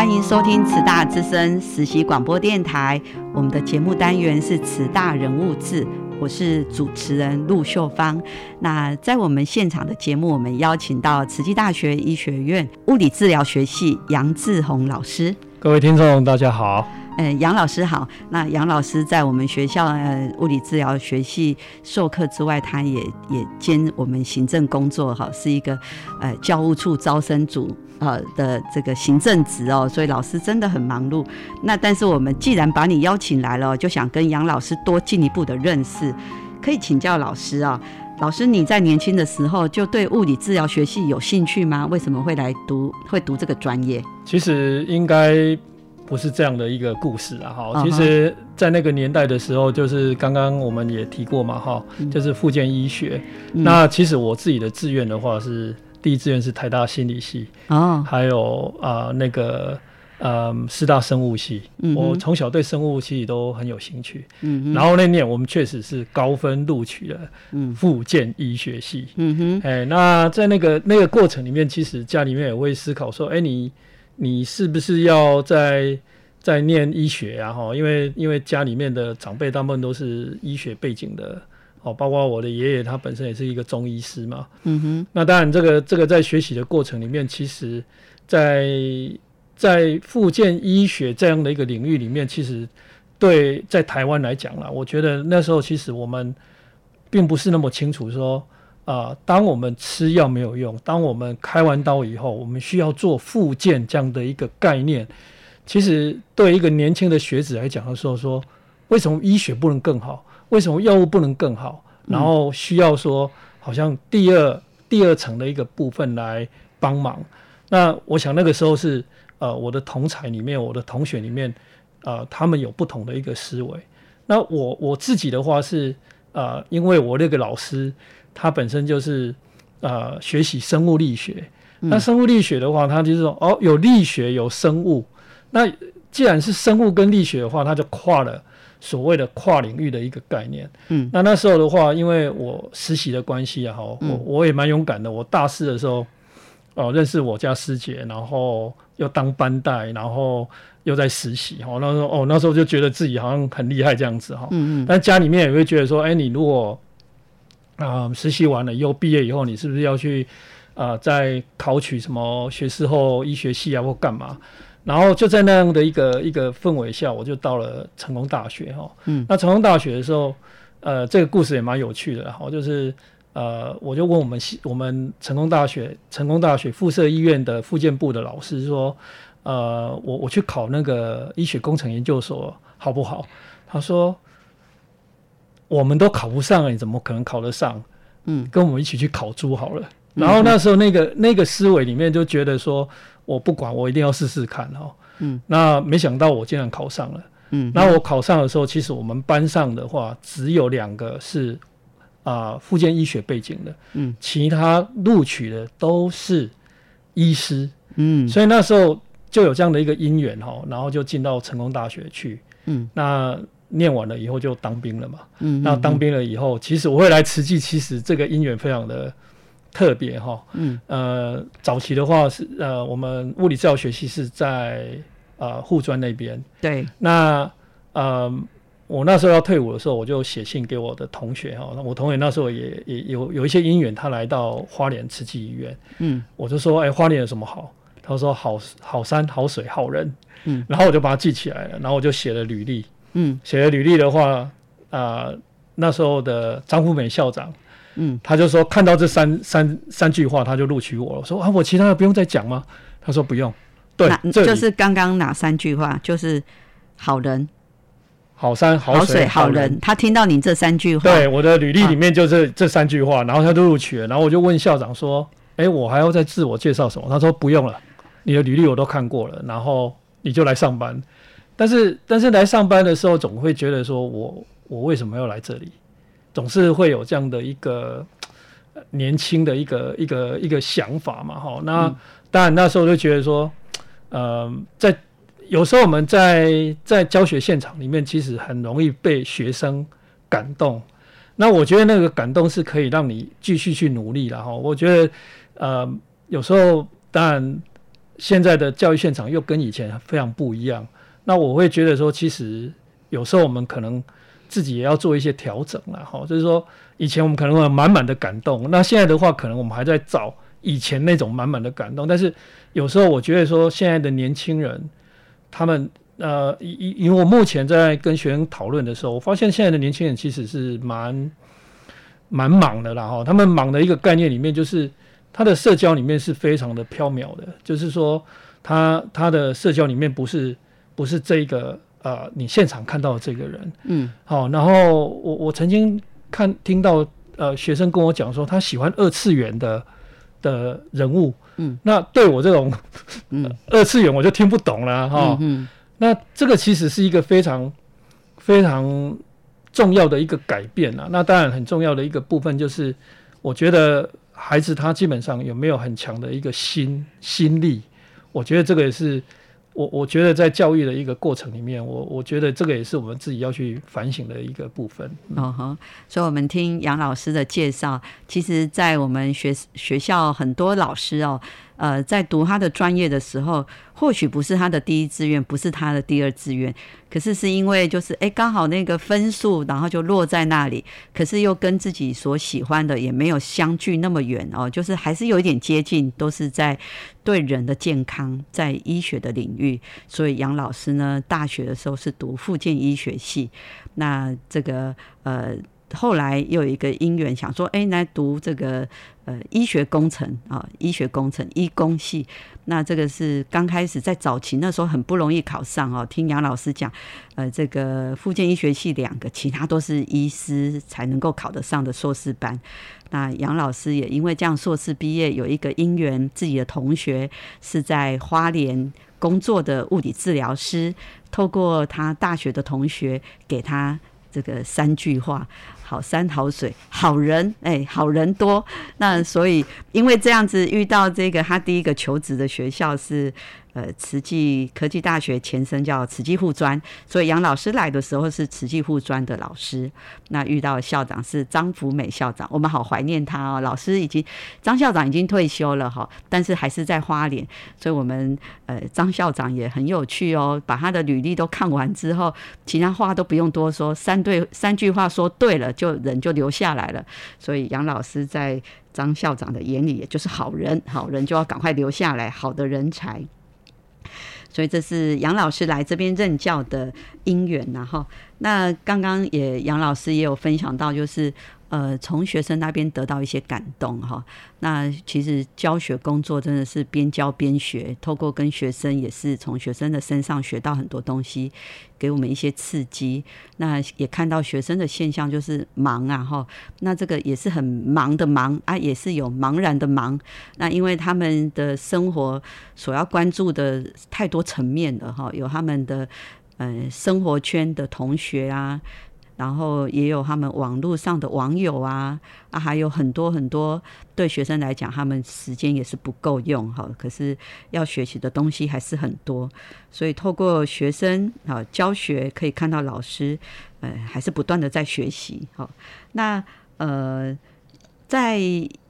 欢迎收听慈大之声实习广播电台，我们的节目单元是慈大人物志。我是主持人陆秀芳。那在我们现场的节目，我们邀请到慈济大学医学院物理治疗学系杨志宏老师。各位听众，大家好。嗯，杨老师好。那杨老师在我们学校呃物理治疗学系授课之外，他也也兼我们行政工作，哈，是一个呃教务处招生组。呃的这个行政职哦，所以老师真的很忙碌。那但是我们既然把你邀请来了，就想跟杨老师多进一步的认识。可以请教老师啊，老师你在年轻的时候就对物理治疗学系有兴趣吗？为什么会来读会读这个专业？其实应该不是这样的一个故事啊。哈，其实，在那个年代的时候，就是刚刚我们也提过嘛，哈，就是附件医学。那其实我自己的志愿的话是。第一志愿是台大心理系，哦，还有啊那个呃师大生物系，我从小对生物系都很有兴趣，嗯然后那年我们确实是高分录取了，嗯，附件医学系，嗯哼，哎，那在那个那个过程里面，其实家里面也会思考说，哎，你你是不是要在在念医学啊？哈，因为因为家里面的长辈大部分都是医学背景的。哦，包括我的爷爷，他本身也是一个中医师嘛。嗯哼。那当然，这个这个在学习的过程里面，其实，在在复健医学这样的一个领域里面，其实对在台湾来讲啦，我觉得那时候其实我们并不是那么清楚说啊，当我们吃药没有用，当我们开完刀以后，我们需要做复健这样的一个概念，其实对一个年轻的学子来讲的时候，说为什么医学不能更好？为什么药物不能更好？然后需要说，好像第二第二层的一个部分来帮忙。那我想那个时候是呃，我的同才里面，我的同学里面，呃，他们有不同的一个思维。那我我自己的话是呃，因为我那个老师他本身就是呃学习生物力学。那生物力学的话，他就是说哦，有力学有生物。那既然是生物跟力学的话，他就跨了。所谓的跨领域的一个概念，嗯，那那时候的话，因为我实习的关系啊，哈，我我也蛮勇敢的。我大四的时候，哦，认识我家师姐，然后又当班带，然后又在实习，哈，那时候哦，那时候就觉得自己好像很厉害这样子，哈，嗯嗯。但家里面也会觉得说，哎，你如果啊实习完了以后毕业以后，你是不是要去啊再考取什么学士后医学系啊，或干嘛？然后就在那样的一个一个氛围下，我就到了成功大学哈。嗯，那成功大学的时候，呃，这个故事也蛮有趣的哈。就是呃，我就问我们我们成功大学成功大学附设医院的附件部的老师说，呃，我我去考那个医学工程研究所好不好？他说，我们都考不上，你怎么可能考得上？嗯，跟我们一起去考猪好了。然后那时候那个那个思维里面就觉得说。我不管，我一定要试试看哈。嗯，那没想到我竟然考上了。嗯，那我考上的时候，其实我们班上的话只有两个是啊，附件医学背景的。嗯，其他录取的都是医师。嗯，所以那时候就有这样的一个因缘哈，然后就进到成功大学去。嗯，那念完了以后就当兵了嘛。嗯，那当兵了以后，其实我会来慈济，其实这个因缘非常的。特别哈，嗯，呃，早期的话是呃，我们物理治疗学系是在呃护专那边，对，那呃，我那时候要退伍的时候，我就写信给我的同学哈。那我同学那时候也也有有一些因缘，他来到花莲慈济医院。嗯，我就说，哎，花莲有什么好？他说好好山好水好人。嗯，然后我就把它记起来了，然后我就写了履历。嗯，写了履历的话，啊，那时候的张富美校长，嗯，他就说看到这三三三句话，他就录取我了。我说啊，我其他的不用再讲吗？他说不用。对，就是刚刚哪三句话？就是好人。好山好水好人，他听到你这三句话，对我的履历里面就这这三句话，然后他就录取了。然后我就问校长说：“哎，我还要再自我介绍什么？”他说：“不用了，你的履历我都看过了，然后你就来上班。”但是但是来上班的时候，总会觉得说我我为什么要来这里？总是会有这样的一个年轻的一个一个一个想法嘛。哈，那当然那时候就觉得说，呃，在。有时候我们在在教学现场里面，其实很容易被学生感动。那我觉得那个感动是可以让你继续去努力了哈。我觉得，呃，有时候当然现在的教育现场又跟以前非常不一样。那我会觉得说，其实有时候我们可能自己也要做一些调整了哈。就是说，以前我们可能会满满的感动，那现在的话，可能我们还在找以前那种满满的感动。但是有时候我觉得说，现在的年轻人。他们呃，因因为我目前在跟学生讨论的时候，我发现现在的年轻人其实是蛮蛮忙的啦哈。他们忙的一个概念里面，就是他的社交里面是非常的缥缈的，就是说他他的社交里面不是不是这个呃你现场看到的这个人，嗯，好，然后我我曾经看听到呃学生跟我讲说，他喜欢二次元的的人物。嗯，那对我这种 二次元我就听不懂了哈。嗯，那这个其实是一个非常非常重要的一个改变啊。那当然很重要的一个部分就是，我觉得孩子他基本上有没有很强的一个心心力，我觉得这个也是。我我觉得在教育的一个过程里面，我我觉得这个也是我们自己要去反省的一个部分。哦哼，所以我们听杨老师的介绍，其实，在我们学学校很多老师哦。呃，在读他的专业的时候，或许不是他的第一志愿，不是他的第二志愿，可是是因为就是哎，刚好那个分数，然后就落在那里，可是又跟自己所喜欢的也没有相距那么远哦，就是还是有一点接近，都是在对人的健康，在医学的领域。所以杨老师呢，大学的时候是读附件医学系，那这个呃。后来又有一个因缘，想说，哎，来读这个呃医学工程啊，医学工程医工系。那这个是刚开始在早期那时候很不容易考上哦。听杨老师讲，呃，这个附件医学系两个，其他都是医师才能够考得上的硕士班。那杨老师也因为这样硕士毕业，有一个因缘，自己的同学是在花莲工作的物理治疗师，透过他大学的同学给他这个三句话。好山好水好人，哎，好人多。那所以因为这样子遇到这个，他第一个求职的学校是。呃，慈济科技大学前身叫慈济护专，所以杨老师来的时候是慈济护专的老师。那遇到校长是张福美校长，我们好怀念他哦。老师已经张校长已经退休了哈，但是还是在花莲，所以我们呃张校长也很有趣哦。把他的履历都看完之后，其他话都不用多说，三对三句话说对了，就人就留下来了。所以杨老师在张校长的眼里，也就是好人，好人就要赶快留下来，好的人才。所以这是杨老师来这边任教的因缘，然后那刚刚也杨老师也有分享到，就是。呃，从学生那边得到一些感动哈。那其实教学工作真的是边教边学，透过跟学生也是从学生的身上学到很多东西，给我们一些刺激。那也看到学生的现象就是忙啊哈。那这个也是很忙的忙啊，也是有茫然的忙。那因为他们的生活所要关注的太多层面了哈，有他们的呃生活圈的同学啊。然后也有他们网络上的网友啊啊，还有很多很多对学生来讲，他们时间也是不够用哈。可是要学习的东西还是很多，所以透过学生啊教学，可以看到老师呃还是不断的在学习。哈，那呃在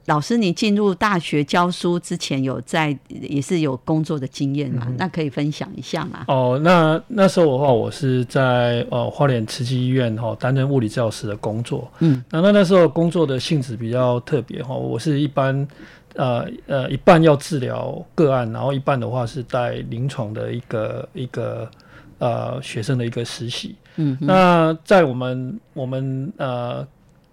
老师你进入大学教书之前，有在也是有工作的经验嘛？那可以分享一下吗？哦，那那时候的话，我是在呃花莲慈济医院哈担任物理治疗师的工作。嗯，那那那时候工作的性质比较特别哈，我是一般。呃呃，一半要治疗个案，然后一半的话是带临床的一个一个呃学生的一个实习。嗯，那在我们我们呃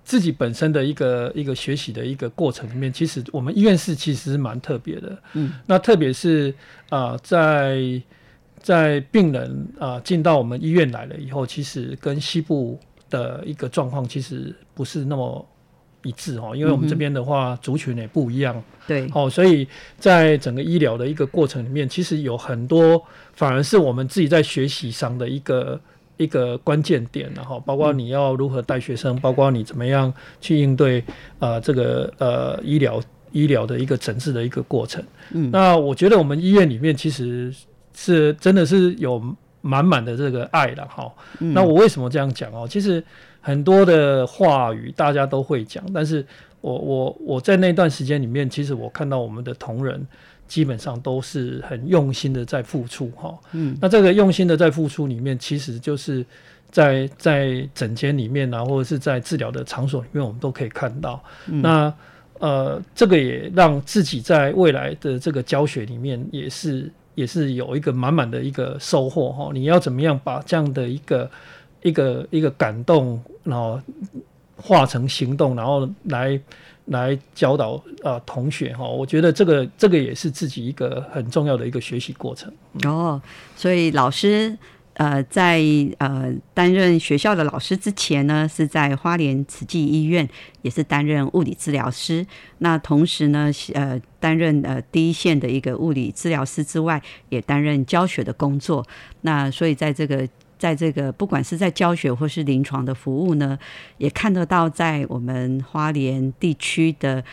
自己本身的一个一个学习的一个过程里面，其实我们医院是其实是蛮特别的。嗯，那特别是啊，在在病人啊进到我们医院来了以后，其实跟西部的一个状况其实不是那么。一致哦，因为我们这边的话族群也不一样，对，哦，所以在整个医疗的一个过程里面，其实有很多反而是我们自己在学习上的一个一个关键点，然后包括你要如何带学生，包括你怎么样去应对呃这个呃医疗医疗的一个诊治的一个过程。嗯，那我觉得我们医院里面其实是真的是有满满的这个爱的哈。那我为什么这样讲哦？其实。很多的话语大家都会讲，但是我我我在那段时间里面，其实我看到我们的同仁基本上都是很用心的在付出哈。嗯，那这个用心的在付出里面，其实就是在在诊间里面啊，或者是在治疗的场所里面，我们都可以看到。那呃，这个也让自己在未来的这个教学里面，也是也是有一个满满的一个收获哈。你要怎么样把这样的一个一个一个感动，然后化成行动，然后来来教导啊同学哈，我觉得这个这个也是自己一个很重要的一个学习过程。哦，所以老师呃在呃担任学校的老师之前呢，是在花莲慈济医院也是担任物理治疗师。那同时呢，呃担任呃第一线的一个物理治疗师之外，也担任教学的工作。那所以在这个在这个不管是在教学或是临床的服务呢，也看得到在我们花莲地区的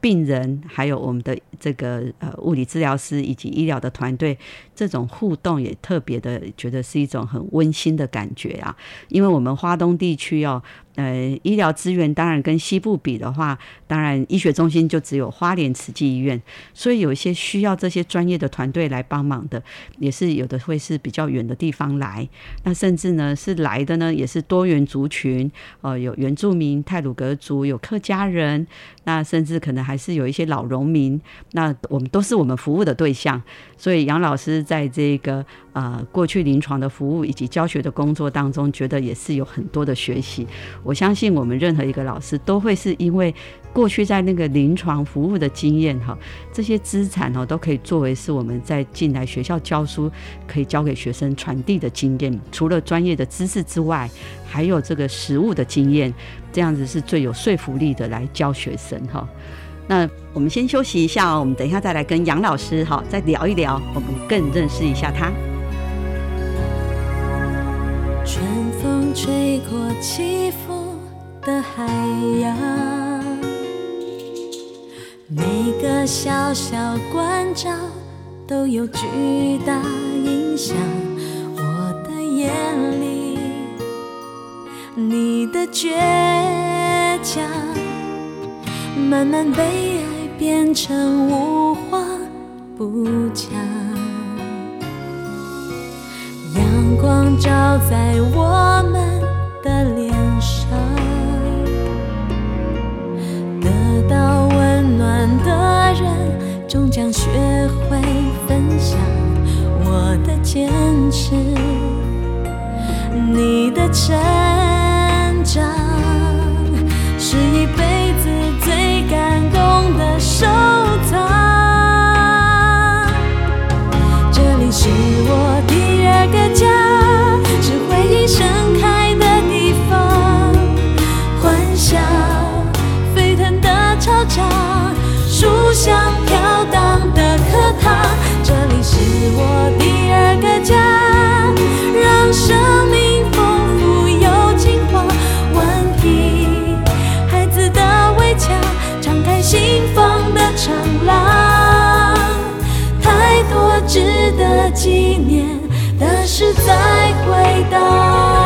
病人，还有我们的这个呃物理治疗师以及医疗的团队，这种互动也特别的觉得是一种很温馨的感觉啊，因为我们花东地区哦。呃，医疗资源当然跟西部比的话，当然医学中心就只有花莲慈济医院，所以有一些需要这些专业的团队来帮忙的，也是有的会是比较远的地方来。那甚至呢是来的呢，也是多元族群，呃，有原住民、泰鲁格族，有客家人，那甚至可能还是有一些老农民。那我们都是我们服务的对象，所以杨老师在这个呃过去临床的服务以及教学的工作当中，觉得也是有很多的学习。我相信我们任何一个老师都会是因为过去在那个临床服务的经验哈，这些资产哦都可以作为是我们在进来学校教书可以教给学生传递的经验。除了专业的知识之外，还有这个实务的经验，这样子是最有说服力的来教学生哈。那我们先休息一下哦，我们等一下再来跟杨老师哈再聊一聊，我们更认识一下他。春风吹过起伏。的海洋，每个小小关照都有巨大影响。我的眼里，你的倔强，慢慢被爱变成无话不讲。照在我们的脸上。得到温暖的人终将学会分享我的坚持，你的成长是在回答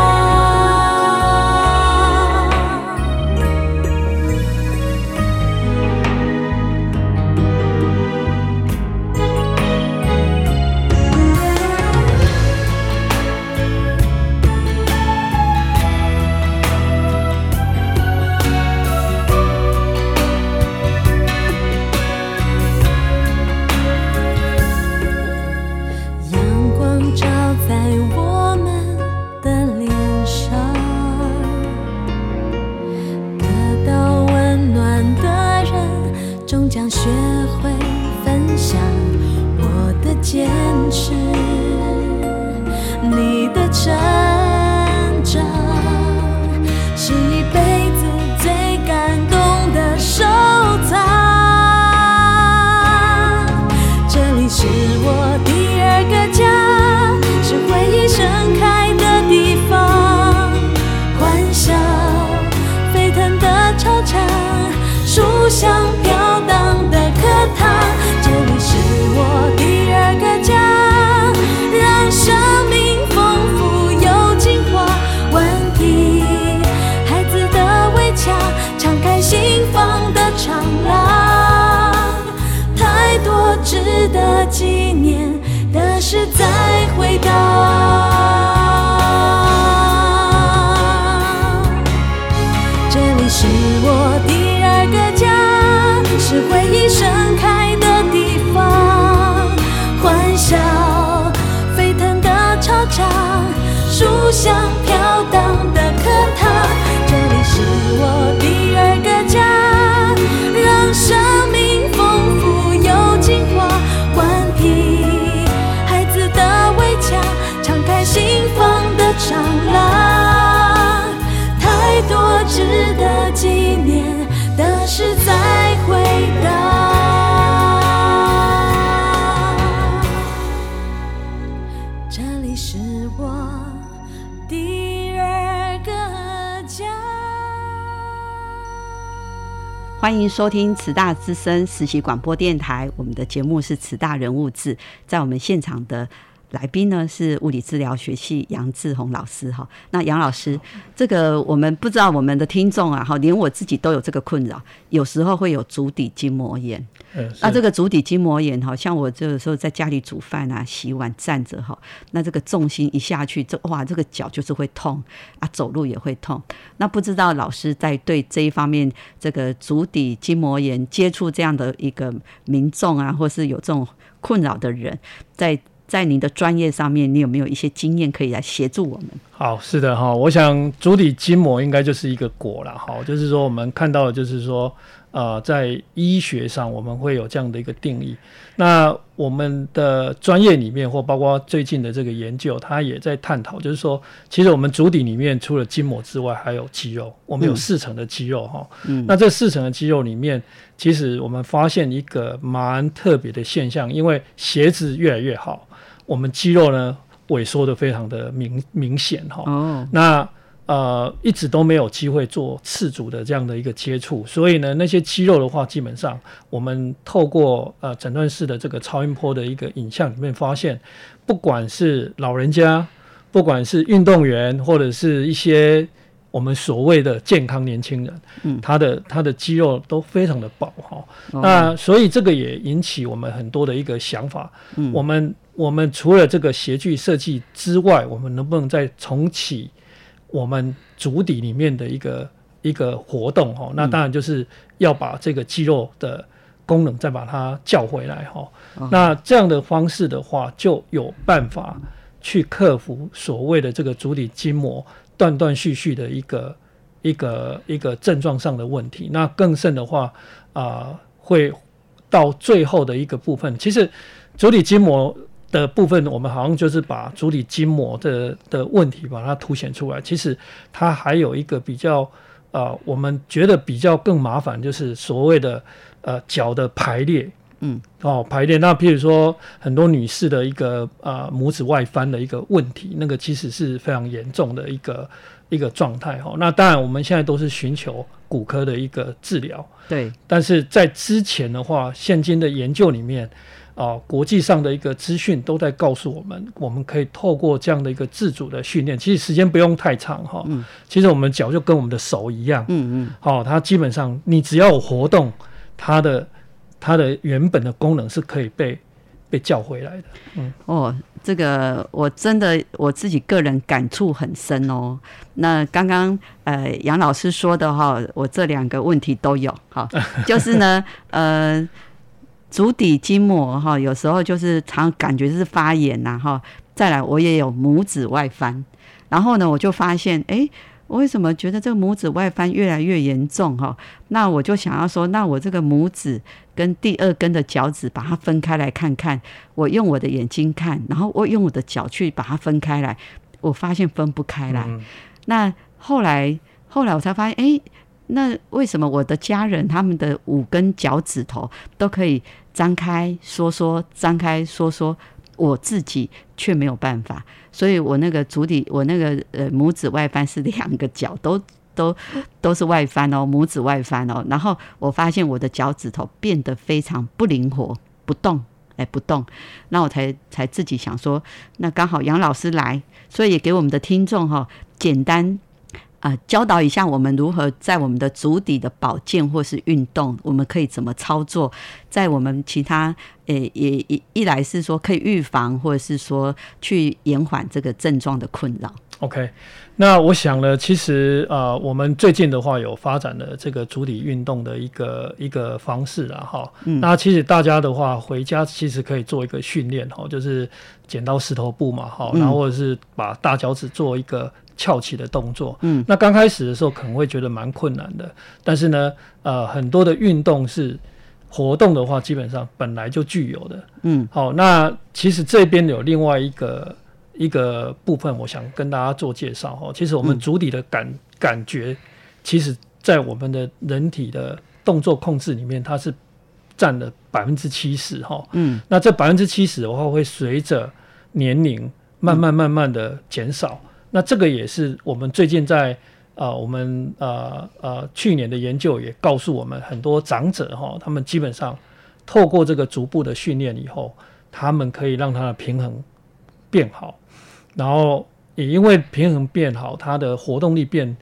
纪念的事再回到。这里是我第二个家，是回忆盛开的地方，欢笑沸腾的操场，书香飘荡的课堂。这里是我第这里是我第二个家。欢迎收听慈大之声实习广播电台，我们的节目是慈大人物志，在我们现场的。来宾呢是物理治疗学系杨志宏老师哈，那杨老师，这个我们不知道我们的听众啊哈，连我自己都有这个困扰，有时候会有足底筋膜炎。那这个足底筋膜炎哈，像我这个时候在家里煮饭啊、洗碗站着哈，那这个重心一下去，这哇，这个脚就是会痛啊，走路也会痛。那不知道老师在对这一方面，这个足底筋膜炎接触这样的一个民众啊，或是有这种困扰的人，在在您的专业上面，你有没有一些经验可以来协助我们？好，是的哈，我想足底筋膜应该就是一个果了哈，就是说我们看到的就是说，呃，在医学上我们会有这样的一个定义。那我们的专业里面，或包括最近的这个研究，它也在探讨，就是说，其实我们足底里面除了筋膜之外，还有肌肉，我们有四层的肌肉哈。嗯。那这四层的肌肉里面，其实我们发现一个蛮特别的现象，因为鞋子越来越好。我们肌肉呢萎缩的非常的明明显哈，哦，那呃一直都没有机会做次组的这样的一个接触，所以呢那些肌肉的话，基本上我们透过呃诊断室的这个超音波的一个影像里面发现，不管是老人家，不管是运动员，或者是一些我们所谓的健康年轻人，嗯，他的他的肌肉都非常的饱哈，那所以这个也引起我们很多的一个想法，嗯，我们。我们除了这个鞋具设计之外，我们能不能再重启我们足底里面的一个一个活动？哈，那当然就是要把这个肌肉的功能再把它叫回来。哈，那这样的方式的话，就有办法去克服所谓的这个足底筋膜断断续续的一个一个一个症状上的问题。那更甚的话，啊，会到最后的一个部分，其实足底筋膜。的部分，我们好像就是把足底筋膜的的问题把它凸显出来。其实它还有一个比较啊，我们觉得比较更麻烦，就是所谓的呃脚的排列，嗯，哦排列。那譬如说很多女士的一个啊拇指外翻的一个问题，那个其实是非常严重的一个一个状态哈。那当然我们现在都是寻求骨科的一个治疗，对。但是在之前的话，现今的研究里面。啊，国际上的一个资讯都在告诉我们，我们可以透过这样的一个自主的训练，其实时间不用太长哈。嗯。其实我们脚就跟我们的手一样。嗯嗯。好，它基本上你只要有活动，它的它的原本的功能是可以被被叫回来的。嗯。哦，这个我真的我自己个人感触很深哦。那刚刚呃杨老师说的哈，我这两个问题都有。哈，就是呢呃。足底筋膜哈，有时候就是常感觉是发炎呐哈。再来，我也有拇指外翻，然后呢，我就发现，哎，我为什么觉得这个拇指外翻越来越严重哈？那我就想要说，那我这个拇指跟第二根的脚趾把它分开来看看。我用我的眼睛看，然后我用我的脚去把它分开来，我发现分不开来。那后来，后来我才发现，哎。那为什么我的家人他们的五根脚趾头都可以张开缩缩，张开缩缩，我自己却没有办法？所以我那个足底，我那个呃拇指外翻是两个脚都都都是外翻哦，拇指外翻哦。然后我发现我的脚趾头变得非常不灵活，不动，哎不动。那我才才自己想说，那刚好杨老师来，所以也给我们的听众哈简单。啊，教导一下我们如何在我们的足底的保健或是运动，我们可以怎么操作，在我们其他诶也一一来是说可以预防，或者是说去延缓这个症状的困扰。OK，那我想呢，其实呃，我们最近的话有发展了这个足底运动的一个一个方式了哈。嗯。那其实大家的话回家其实可以做一个训练哈，就是剪刀石头布嘛哈，然后或者是把大脚趾做一个。翘起的动作，嗯，那刚开始的时候可能会觉得蛮困难的，但是呢，呃，很多的运动是活动的话，基本上本来就具有的，嗯，好，那其实这边有另外一个一个部分，我想跟大家做介绍哈。其实我们足底的感感觉，其实在我们的人体的动作控制里面，它是占了百分之七十哈，嗯，那这百分之七十的话，会随着年龄慢慢慢慢的减少。那这个也是我们最近在啊，我们呃呃去年的研究也告诉我们，很多长者哈，他们基本上透过这个逐步的训练以后，他们可以让他的平衡变好，然后也因为平衡变好，他的活动力变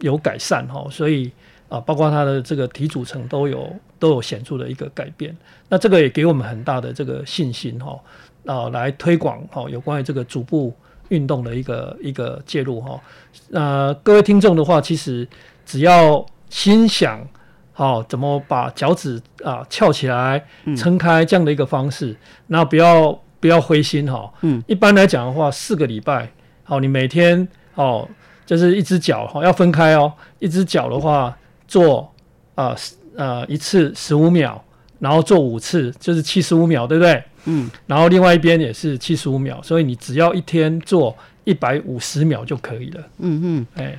有改善哈，所以啊，包括他的这个体组成都有都有显著的一个改变。那这个也给我们很大的这个信心哈，啊，来推广哈有关于这个逐步。运动的一个一个介入哈，呃，各位听众的话，其实只要心想好怎么把脚趾啊翘起来、撑开这样的一个方式，那不要不要灰心哈。嗯，一般来讲的话，四个礼拜好，你每天哦，就是一只脚哈要分开哦，一只脚的话做啊呃一次十五秒，然后做五次就是七十五秒，对不对？嗯，然后另外一边也是七十五秒，所以你只要一天做一百五十秒就可以了。嗯嗯，哎，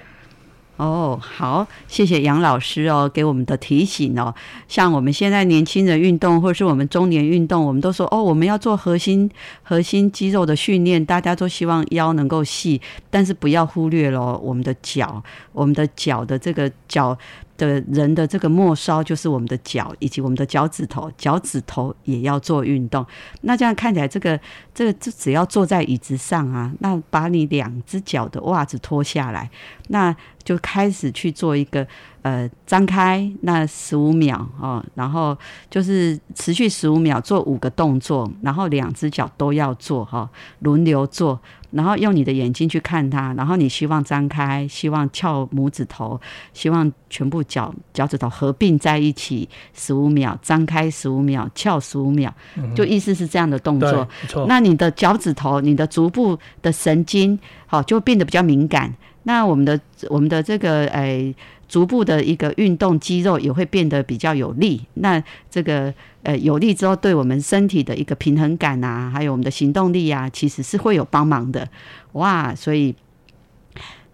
哦，好，谢谢杨老师哦，给我们的提醒哦。像我们现在年轻人运动，或者是我们中年运动，我们都说哦，我们要做核心核心肌肉的训练，大家都希望腰能够细，但是不要忽略了我们的脚，我们的脚的这个脚。的人的这个末梢就是我们的脚以及我们的脚趾头，脚趾头也要做运动。那这样看起来，这个这个就只要坐在椅子上啊，那把你两只脚的袜子脱下来，那就开始去做一个呃张开那十五秒哦，然后就是持续十五秒做五个动作，然后两只脚都要做哈，轮流做。然后用你的眼睛去看它，然后你希望张开，希望翘拇指头，希望全部脚脚趾头合并在一起十五秒，张开十五秒，翘十五秒，就意思是这样的动作。那你的脚趾头、你的足部的神经，好，就变得比较敏感。那我们的我们的这个诶。逐步的一个运动肌肉也会变得比较有力，那这个呃有力之后，对我们身体的一个平衡感啊，还有我们的行动力啊，其实是会有帮忙的。哇，所以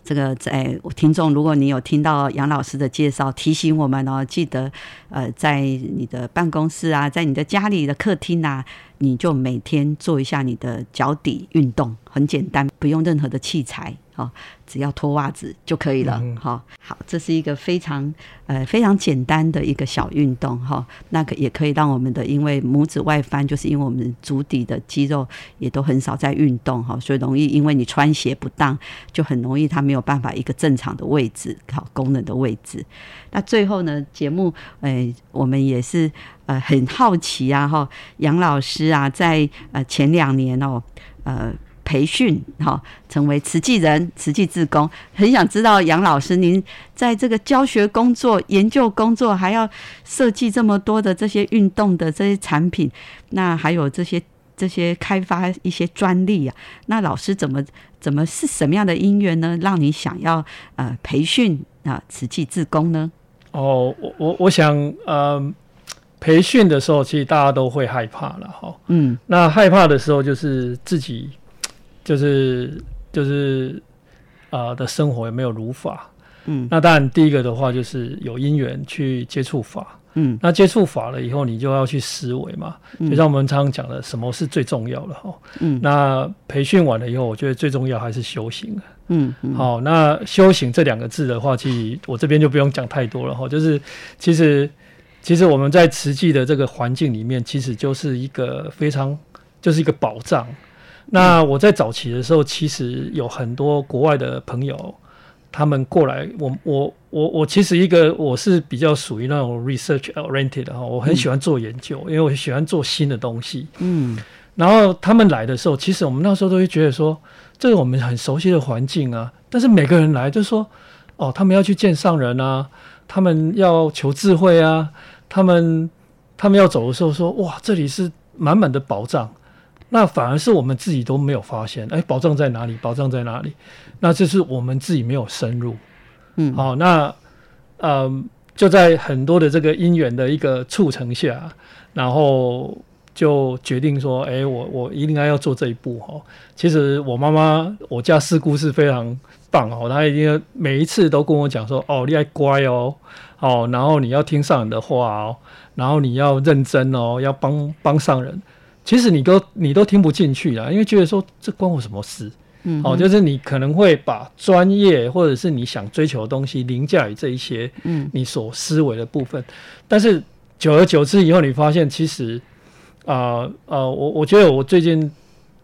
这个在听众，如果你有听到杨老师的介绍，提醒我们哦，记得呃在你的办公室啊，在你的家里的客厅啊，你就每天做一下你的脚底运动，很简单，不用任何的器材。哦，只要脱袜子就可以了。哈，好，这是一个非常呃非常简单的一个小运动。哈，那个也可以让我们的，因为拇指外翻，就是因为我们足底的肌肉也都很少在运动。哈，所以容易因为你穿鞋不当，就很容易它没有办法一个正常的位置，好功能的位置。那最后呢，节目呃，我们也是呃很好奇啊。哈，杨老师啊，在呃前两年哦，呃。培训哈，成为慈济人、慈济志工，很想知道杨老师，您在这个教学工作、研究工作，还要设计这么多的这些运动的这些产品，那还有这些这些开发一些专利啊，那老师怎么怎么是什么样的因缘呢？让你想要呃培训啊慈济志工呢？哦，我我我想呃，培训的时候，其实大家都会害怕了哈。嗯，那害怕的时候就是自己。就是就是啊的生活有没有如法？嗯，那当然第一个的话就是有因缘去接触法，嗯，那接触法了以后，你就要去思维嘛，嗯就像我们常常讲的，什么是最重要的哈？嗯，那培训完了以后，我觉得最重要还是修行嗯，好，那修行这两个字的话，其实我这边就不用讲太多了哈，就是其实其实我们在实际的这个环境里面，其实就是一个非常就是一个保障。那我在早期的时候，其实有很多国外的朋友他们过来，我我我我其实一个我是比较属于那种 research oriented 哈，我很喜欢做研究，因为我喜欢做新的东西。嗯，然后他们来的时候，其实我们那时候都会觉得说，这是我们很熟悉的环境啊。但是每个人来就说，哦，他们要去见上人啊，他们要求智慧啊，他们他们要走的时候说，哇，这里是满满的宝藏。那反而是我们自己都没有发现，哎，宝藏在哪里？宝藏在哪里？那这是我们自己没有深入。嗯，好，那呃，就在很多的这个因缘的一个促成下，然后就决定说，哎，我我一定要要做这一步哈。其实我妈妈，我家四姑是非常棒哦，她一定每一次都跟我讲说，哦，你要乖哦，哦，然后你要听上人的话哦，然后你要认真哦，要帮帮上人。其实你都你都听不进去啦，因为觉得说这关我什么事？嗯，哦，就是你可能会把专业或者是你想追求的东西凌驾于这一些，嗯，你所思维的部分。但是久而久之以后，你发现其实，啊呃，我我觉得我最近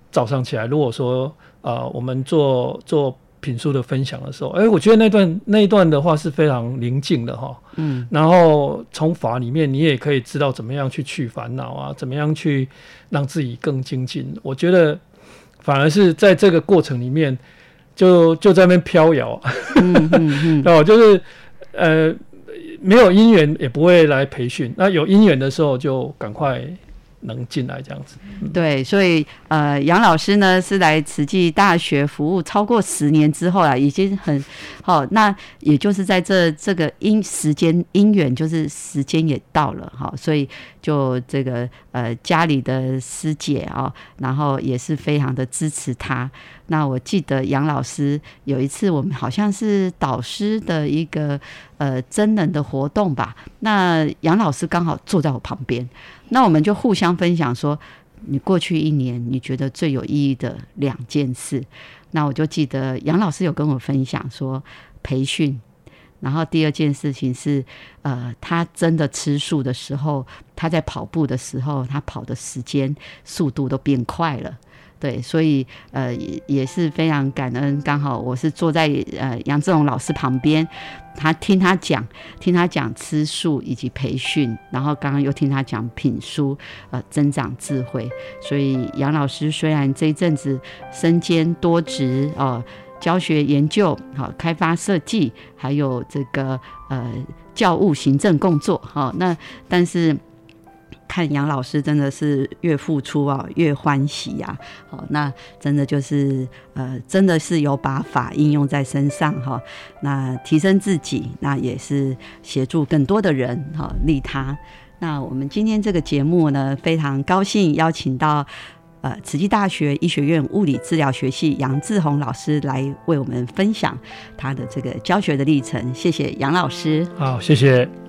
早上起来，如果说啊，我们做做。品书的分享的时候，哎，我觉得那段那一段的话是非常宁静的哈，嗯，然后从法里面你也可以知道怎么样去去烦恼啊，怎么样去让自己更精进。我觉得反而是在这个过程里面，就就在那边飘摇，哦，就是呃没有因缘也不会来培训，那有因缘的时候就赶快。能进来这样子，对，所以呃，杨老师呢是来慈济大学服务超过十年之后啊，已经很好。那也就是在这这个因时间因缘，就是时间也到了哈，所以就这个呃家里的师姐啊，然后也是非常的支持他。那我记得杨老师有一次，我们好像是导师的一个呃真人的活动吧，那杨老师刚好坐在我旁边。那我们就互相分享说，你过去一年你觉得最有意义的两件事。那我就记得杨老师有跟我分享说培训，然后第二件事情是，呃，他真的吃素的时候，他在跑步的时候，他跑的时间速度都变快了。对，所以呃也是非常感恩，刚好我是坐在呃杨志荣老师旁边，他听他讲，听他讲吃素以及培训，然后刚刚又听他讲品书，呃增长智慧。所以杨老师虽然这一阵子身兼多职哦，教学研究、好开发设计，还有这个呃教务行政工作，哈，那但是。看杨老师真的是越付出啊越欢喜呀，好，那真的就是呃真的是有把法应用在身上哈，那提升自己，那也是协助更多的人哈利他。那我们今天这个节目呢，非常高兴邀请到呃慈济大学医学院物理治疗学系杨志宏老师来为我们分享他的这个教学的历程。谢谢杨老师，好，谢谢。